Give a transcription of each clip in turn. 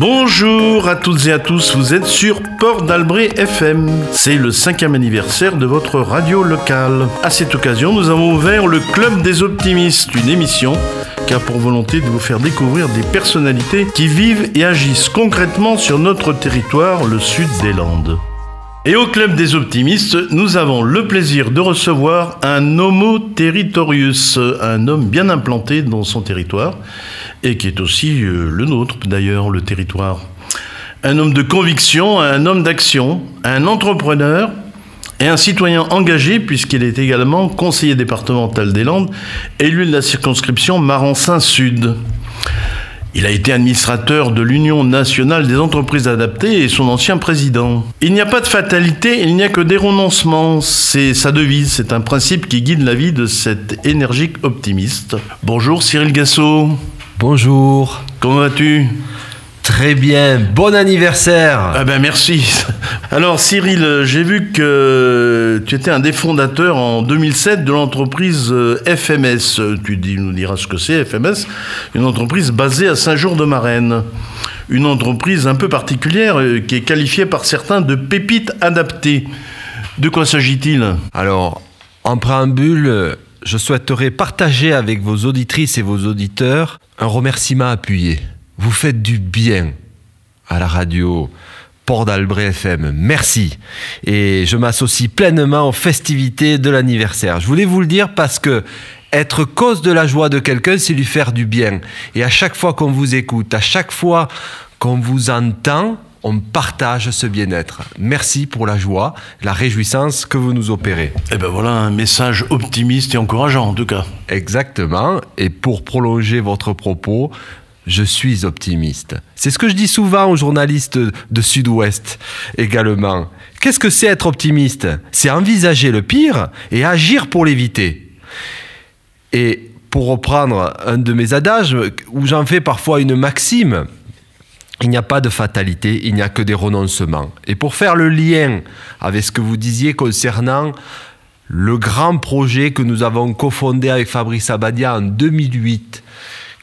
Bonjour à toutes et à tous, vous êtes sur Port d'Albret FM. C'est le cinquième anniversaire de votre radio locale. À cette occasion, nous avons ouvert le Club des Optimistes, une émission qui a pour volonté de vous faire découvrir des personnalités qui vivent et agissent concrètement sur notre territoire, le sud des Landes. Et au Club des Optimistes, nous avons le plaisir de recevoir un Homo Territorius, un homme bien implanté dans son territoire et qui est aussi euh, le nôtre d'ailleurs, le territoire. Un homme de conviction, un homme d'action, un entrepreneur et un citoyen engagé puisqu'il est également conseiller départemental des Landes, élu de la circonscription Marensin Sud. Il a été administrateur de l'Union nationale des entreprises adaptées et son ancien président. Il n'y a pas de fatalité, il n'y a que des renoncements. C'est sa devise, c'est un principe qui guide la vie de cet énergique optimiste. Bonjour Cyril Gassot. Bonjour. Comment vas-tu? Très bien, bon anniversaire Ah ben merci Alors Cyril, j'ai vu que tu étais un des fondateurs en 2007 de l'entreprise euh, FMS. Tu nous diras ce que c'est FMS, une entreprise basée à Saint-Jour-de-Marenne. Une entreprise un peu particulière euh, qui est qualifiée par certains de pépite adaptée. De quoi s'agit-il? Alors, en préambule, je souhaiterais partager avec vos auditrices et vos auditeurs un remerciement appuyé. Vous faites du bien à la radio Port d'Albret FM. Merci. Et je m'associe pleinement aux festivités de l'anniversaire. Je voulais vous le dire parce que être cause de la joie de quelqu'un, c'est lui faire du bien. Et à chaque fois qu'on vous écoute, à chaque fois qu'on vous entend, on partage ce bien-être. Merci pour la joie, la réjouissance que vous nous opérez. Eh ben voilà un message optimiste et encourageant en tout cas. Exactement. Et pour prolonger votre propos, je suis optimiste. C'est ce que je dis souvent aux journalistes de Sud-Ouest également. Qu'est-ce que c'est être optimiste? C'est envisager le pire et agir pour l'éviter. Et pour reprendre un de mes adages, où j'en fais parfois une maxime, il n'y a pas de fatalité, il n'y a que des renoncements. Et pour faire le lien avec ce que vous disiez concernant le grand projet que nous avons cofondé avec Fabrice Abadia en 2008,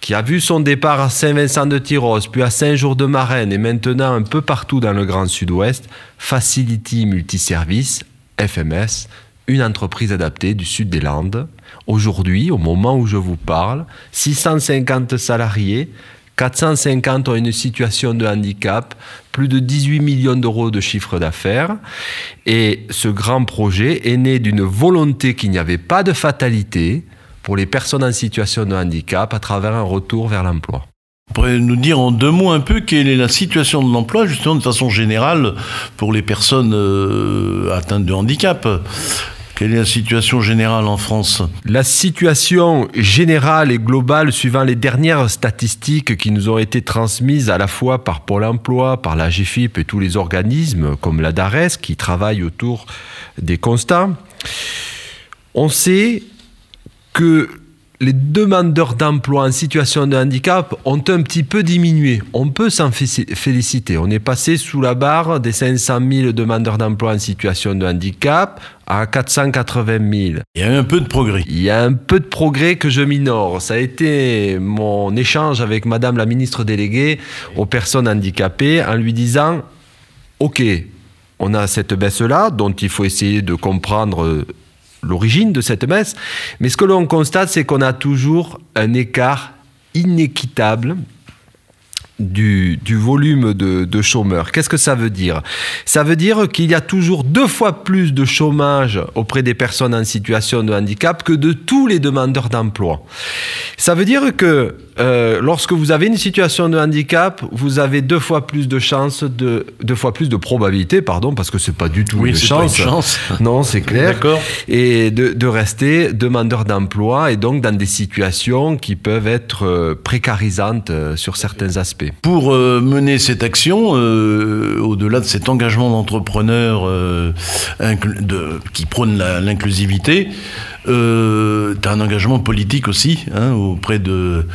qui a vu son départ à Saint-Vincent-de-Tyros, puis à Saint-Jour-de-Marenne et maintenant un peu partout dans le Grand Sud-Ouest, Facility Multiservice, FMS, une entreprise adaptée du sud des Landes. Aujourd'hui, au moment où je vous parle, 650 salariés, 450 ont une situation de handicap, plus de 18 millions d'euros de chiffre d'affaires. Et ce grand projet est né d'une volonté qu'il n'y avait pas de fatalité pour les personnes en situation de handicap à travers un retour vers l'emploi. Vous pourriez nous dire en deux mots un peu quelle est la situation de l'emploi, justement de façon générale, pour les personnes euh, atteintes de handicap quelle est la situation générale en France? La situation générale et globale, suivant les dernières statistiques qui nous ont été transmises à la fois par Pôle emploi, par la GFIP et tous les organismes comme la DARES qui travaillent autour des constats, on sait que les demandeurs d'emploi en situation de handicap ont un petit peu diminué. On peut s'en féliciter. On est passé sous la barre des 500 000 demandeurs d'emploi en situation de handicap à 480 000. Il y a un peu de progrès. Il y a un peu de progrès que je minore. Ça a été mon échange avec Madame la ministre déléguée aux personnes handicapées en lui disant, OK, on a cette baisse-là dont il faut essayer de comprendre l'origine de cette messe. Mais ce que l'on constate, c'est qu'on a toujours un écart inéquitable du, volume de, chômeurs. Qu'est-ce que ça veut dire? Ça veut dire qu'il y a toujours deux fois plus de chômage auprès des personnes en situation de handicap que de tous les demandeurs d'emploi. Ça veut dire que euh, lorsque vous avez une situation de handicap, vous avez deux fois plus de chances, de, deux fois plus de probabilité, pardon, parce que c'est pas du tout oui, une, chance. Pas une chance. Non, c'est clair. D'accord. Et de, rester demandeur d'emploi et donc dans des situations qui peuvent être euh, précarisantes euh, sur certains aspects. Pour mener cette action, au-delà de cet engagement d'entrepreneur qui prône l'inclusivité, euh, tu as un engagement politique aussi hein, auprès de,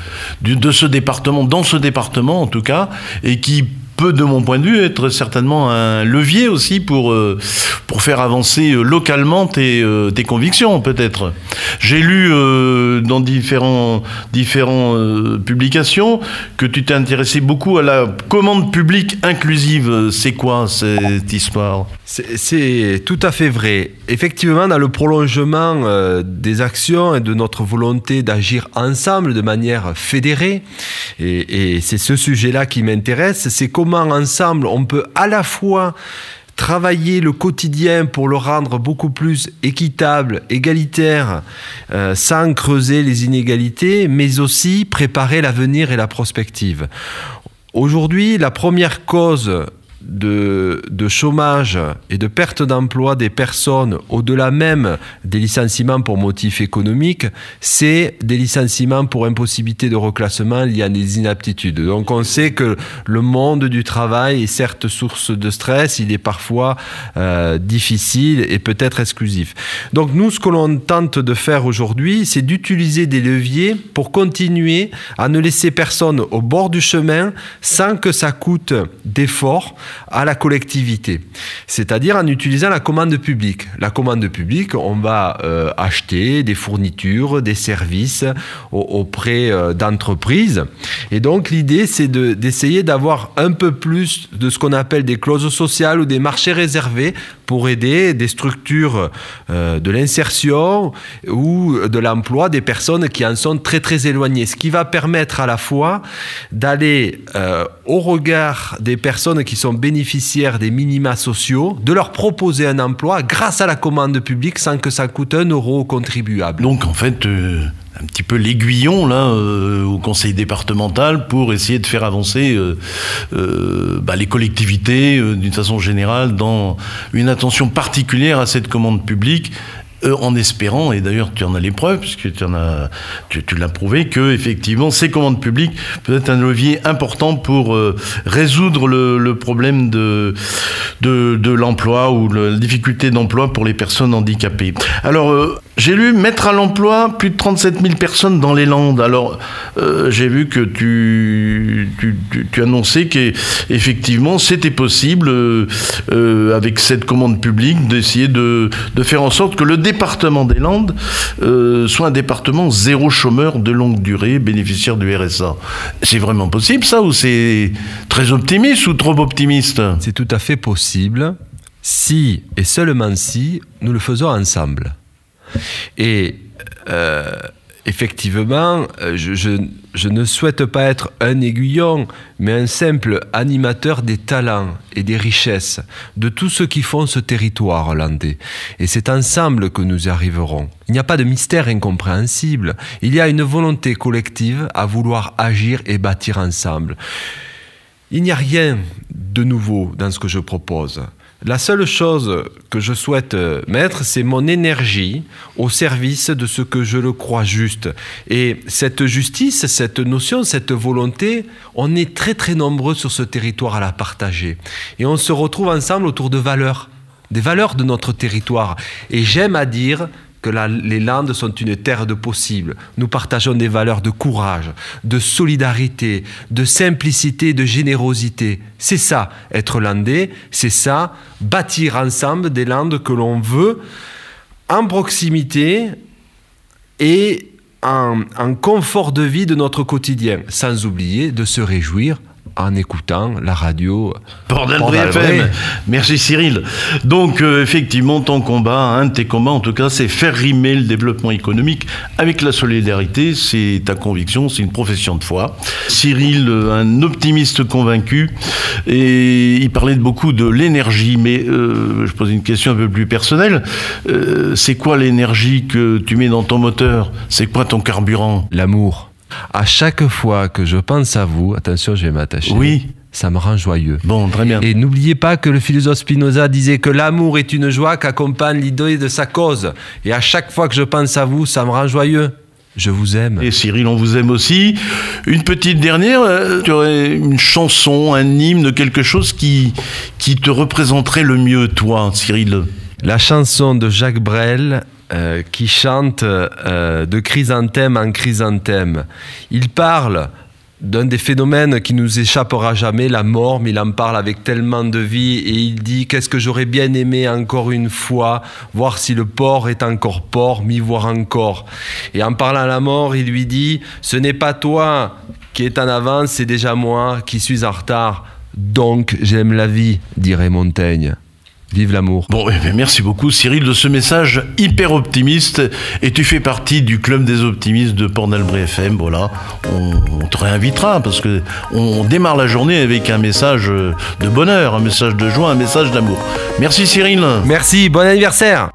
de, ce département, dans ce département en tout cas, et qui peut, de mon point de vue, être certainement un levier aussi pour, euh, pour faire avancer euh, localement tes, euh, tes convictions, peut-être. J'ai lu dans différents, publications que tu t'es intéressé beaucoup à la commande publique inclusive. C'est quoi cette histoire? C'est tout à fait vrai. Effectivement, dans le prolongement des actions et de notre volonté d'agir ensemble de manière fédérée, et, et c'est ce sujet-là qui m'intéresse, c'est comment ensemble on peut à la fois travailler le quotidien pour le rendre beaucoup plus équitable, égalitaire, euh, sans creuser les inégalités, mais aussi préparer l'avenir et la prospective. Aujourd'hui, la première cause de, chômage et de perte d'emploi des personnes, au-delà même des licenciements pour motifs économiques, c'est des licenciements pour impossibilité de reclassement liés à des inaptitudes. Donc on sait que le monde du travail est certes source de stress, il est parfois euh, difficile et peut-être exclusif. Donc nous, ce que l'on tente de faire aujourd'hui, c'est d'utiliser des leviers pour continuer à ne laisser personne au bord du chemin sans que ça coûte d'efforts à la collectivité, c'est-à-dire en utilisant la commande publique. La commande publique, on va euh, acheter des fournitures, des services auprès euh, d'entreprises. Et donc l'idée, c'est d'essayer d'avoir un peu plus de ce qu'on appelle des clauses sociales ou des marchés réservés pour aider des structures euh, de l'insertion ou de l'emploi des personnes qui en sont très très éloignées. Ce qui va permettre à la fois d'aller au regard des personnes qui sont bénéficiaires des minima sociaux, de leur proposer un emploi grâce à la commande publique sans que ça coûte un euro aux contribuables. Donc en fait, euh, un petit peu l'aiguillon là euh, au conseil départemental pour essayer de faire avancer euh, bah, les collectivités d'une façon générale dans une attention particulière à cette commande publique. euh, en espérant, et d'ailleurs tu en as les preuves, puisque tu, en as, tu, l'as prouvé, que effectivement ces commandes publiques peuvent être un levier important pour euh, résoudre le, problème de, de, l'emploi ou la difficulté d'emploi pour les personnes handicapées. Alors, euh, j'ai lu mettre à l'emploi plus de 37 000 personnes dans les Landes. Alors, euh, j'ai vu que tu, tu, tu, annonçais qu'effectivement, c'était possible, euh, euh, avec cette commande publique, d'essayer de, de, faire en sorte que le département des Landes soit un département zéro chômeur de longue durée, bénéficiaire du RSA. C'est vraiment possible, ça, ou c'est très optimiste ou trop optimiste? C'est tout à fait possible, si, et seulement si, nous le faisons ensemble. Et euh, effectivement, euh, je, ne souhaite pas être un aiguillon, mais un simple animateur des talents et des richesses de tous ceux qui font ce territoire landais. Et c'est ensemble que nous y arriverons. Il n'y a pas de mystère incompréhensible. Il y a une volonté collective à vouloir agir et bâtir ensemble. Il n'y a rien de nouveau dans ce que je propose. La seule chose que je souhaite euh, mettre, c'est mon énergie au service de ce que je le crois juste. Et cette justice, cette notion, cette volonté, on est très très nombreux sur ce territoire à la partager. Et on se retrouve ensemble autour de valeurs, des valeurs de notre territoire. Et j'aime à dire les Landes sont une terre de possible. Nous partageons des valeurs de courage, de solidarité, de simplicité, de générosité. C'est ça, être landais, c'est ça, bâtir ensemble des Landes que l'on veut en proximité et en confort de vie de notre quotidien, sans oublier de se réjouir en écoutant la radio. Port FM. Merci Cyril. Donc euh, effectivement, ton combat, un de tes combats en tout cas, c'est faire rimer le développement économique avec la solidarité. C'est ta conviction, c'est une profession de foi. Cyril, euh, un optimiste convaincu, et il parlait beaucoup de l'énergie, mais euh, je pose une question un peu plus personnelle. c'est quoi l'énergie que tu mets dans ton moteur? C'est quoi ton carburant? L'amour. À chaque fois que je pense à vous, attention, je vais m'attacher. Oui. Ça me rend joyeux. Bon, très bien. Et n'oubliez pas que le philosophe Spinoza disait que l'amour est une joie qu'accompagne l'idée de sa cause. Et à chaque fois que je pense à vous, ça me rend joyeux. Je vous aime. Et Cyril, on vous aime aussi. Une petite dernière, euh, tu aurais une chanson, un hymne, quelque chose qui, qui te représenterait le mieux, toi, Cyril? La chanson de Jacques Brel, euh, qui chante euh, de chrysanthème en chrysanthème. Il parle d'un des phénomènes qui nous échappera jamais, la mort, mais il en parle avec tellement de vie et il dit qu'est-ce que j'aurais bien aimé encore une fois, voir si le port est encore port, m'y voir encore. Et en parlant à la mort, il lui dit, ce n'est pas toi qui est en avance, c'est déjà moi qui suis en retard. Donc j'aime la vie, dirait Montaigne. Vive l'amour. Bon, eh merci beaucoup Cyril de ce message hyper optimiste. Et tu fais partie du club des optimistes de Port d'Albret FM. Voilà, on, te réinvitera parce que on démarre la journée avec un message de bonheur, un message de joie, un message d'amour. Merci Cyril. Merci, bon anniversaire.